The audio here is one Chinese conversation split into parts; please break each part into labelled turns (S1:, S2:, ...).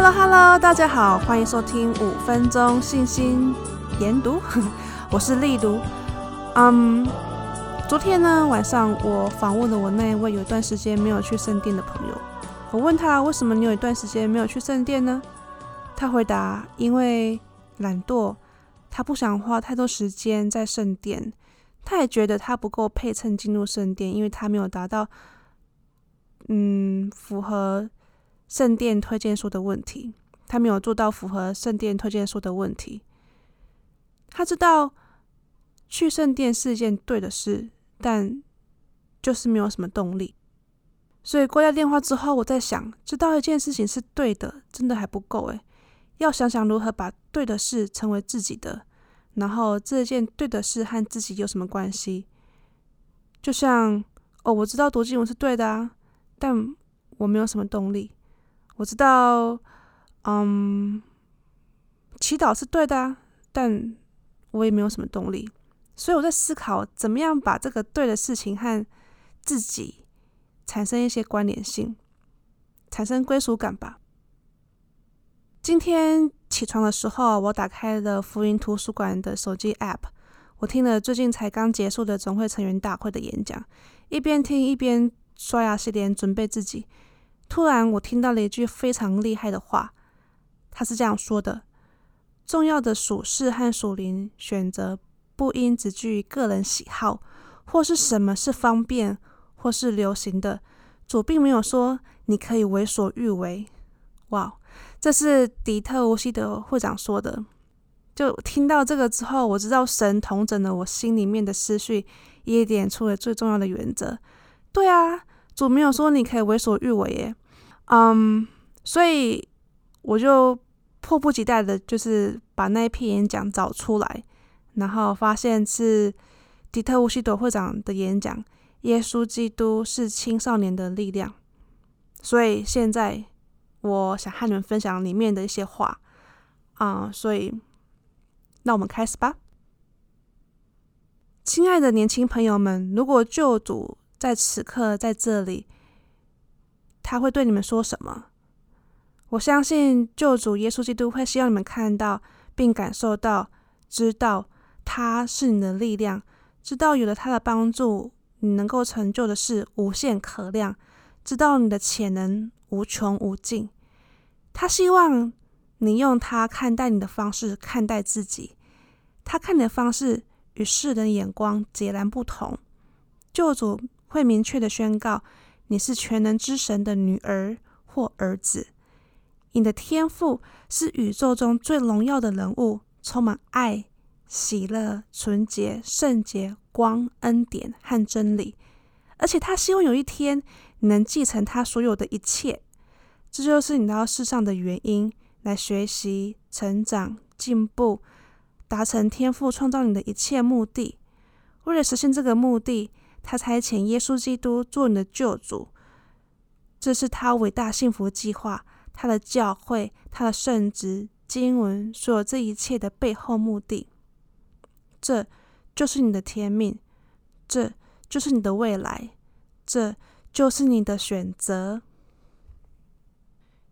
S1: Hello Hello，大家好，欢迎收听五分钟信心研读，我是丽读。嗯、昨天呢晚上我访问了我那一位有一段时间没有去圣殿的朋友，我问他为什么你有一段时间没有去圣殿呢？他回答：因为懒惰，他不想花太多时间在圣殿。他也觉得他不够配称进入圣殿，因为他没有达到嗯符合圣殿推荐书的问题，他没有做到符合圣殿推荐书的问题。他知道去圣殿是一件对的事，但就是没有什么动力。所以挂掉电话之后，我在想，知道一件事情是对的，真的还不够诶。要想想如何把对的事成为自己的，然后这件对的事和自己有什么关系？就像哦，我知道读经文是对的啊，但我没有什么动力。我知道，嗯，祈祷是对的啊，但我也没有什么动力。所以我在思考，怎么样把这个对的事情和自己产生一些关联性，产生归属感吧。今天起床的时候，我打开了福音图书馆的手机 App，我听了最近才刚结束的总会成员大会的演讲，一边听一边刷牙洗脸准备自己。突然，我听到了一句非常厉害的话，他是这样说的：“重要的属世和属灵选择，不应只基于个人喜好，或是什么是方便或是流行的。主并没有说你可以为所欲为。”哇！这是底特乌西德会长说的。就听到这个之后，我知道神同整了我心里面的思绪，也点出了最重要的原则。对啊，主没有说你可以为所欲为耶。嗯，所以我就迫不及待的，就是把那一篇演讲找出来，然后发现是底特乌西朵会长的演讲。耶稣基督是青少年的力量。所以现在。我想和你们分享里面的一些话啊、嗯，所以那我们开始吧。亲爱的年轻朋友们，如果救主在此刻在这里，他会对你们说什么？我相信救主耶稣基督会希望你们看到并感受到，知道他是你的力量，知道有了他的帮助，你能够成就的事无限可量，知道你的潜能。无穷无尽，他希望你用他看待你的方式看待自己。他看你的方式与世人眼光截然不同。救主会明确的宣告：你是全能之神的女儿或儿子。你的天赋是宇宙中最荣耀的人物，充满爱、喜乐、纯洁、圣洁、光、恩典和真理。而且他希望有一天。你能继承他所有的一切，这就是你到世上的原因，来学习、成长、进步，达成天赋创造你的一切目的。为了实现这个目的，他差遣耶稣基督做你的救主。这是他伟大幸福计划，他的教会，他的圣职、经文，所有这一切的背后目的。这就是你的天命，这就是你的未来，这。就是你的选择。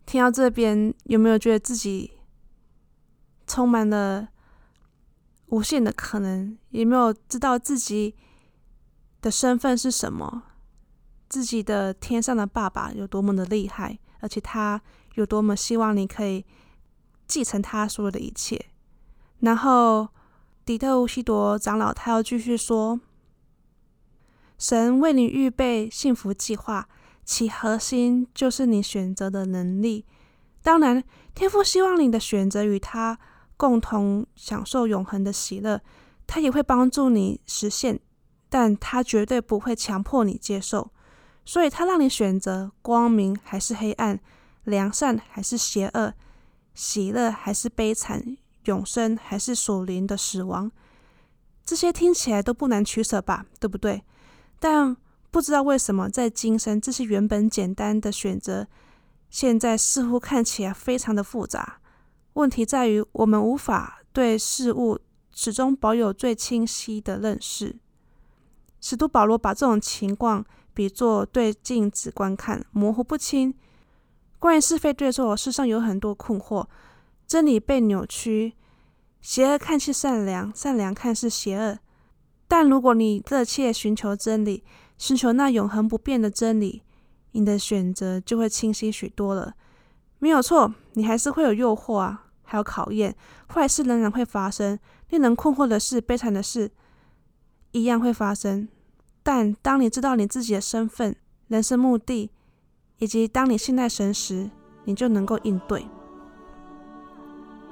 S1: 听到这边，有没有觉得自己充满了无限的可能？有没有知道自己的身份是什么？自己的天上的爸爸有多么的厉害，而且他有多么希望你可以继承他所有的一切。然后，迪特乌西多长老他要继续说。神为你预备幸福计划，其核心就是你选择的能力。当然，天父希望你的选择与他共同享受永恒的喜乐，他也会帮助你实现，但他绝对不会强迫你接受。所以，他让你选择光明还是黑暗，良善还是邪恶，喜乐还是悲惨，永生还是属灵的死亡。这些听起来都不难取舍吧？对不对？但不知道为什么，在今生这些原本简单的选择，现在似乎看起来非常的复杂。问题在于，我们无法对事物始终保有最清晰的认识。使徒保罗把这种情况比作对镜子观看，模糊不清。关于是非对错，世上有很多困惑，真理被扭曲，邪恶看似善良，善良看似邪恶。但如果你热切寻求真理，寻求那永恒不变的真理，你的选择就会清晰许多了。没有错，你还是会有诱惑啊，还有考验，坏事仍然会发生，令人困惑的事、悲惨的事一样会发生。但当你知道你自己的身份、人生目的，以及当你信赖神时，你就能够应对。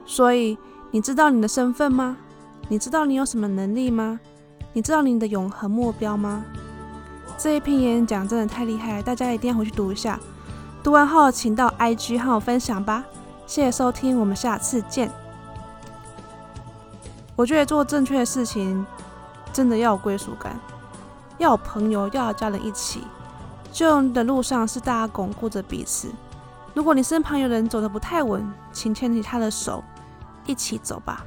S1: 所以，你知道你的身份吗？你知道你有什么能力吗？你知道你的永恒目标吗？这一篇演讲真的太厉害，大家一定要回去读一下。读完后，请到 IG 和我分享吧。谢谢收听，我们下次见。我觉得做正确的事情，真的要有归属感，要有朋友，要有家人一起。救人的路上是大家巩固着彼此。如果你身旁有人走得不太稳，请牵起他的手，一起走吧。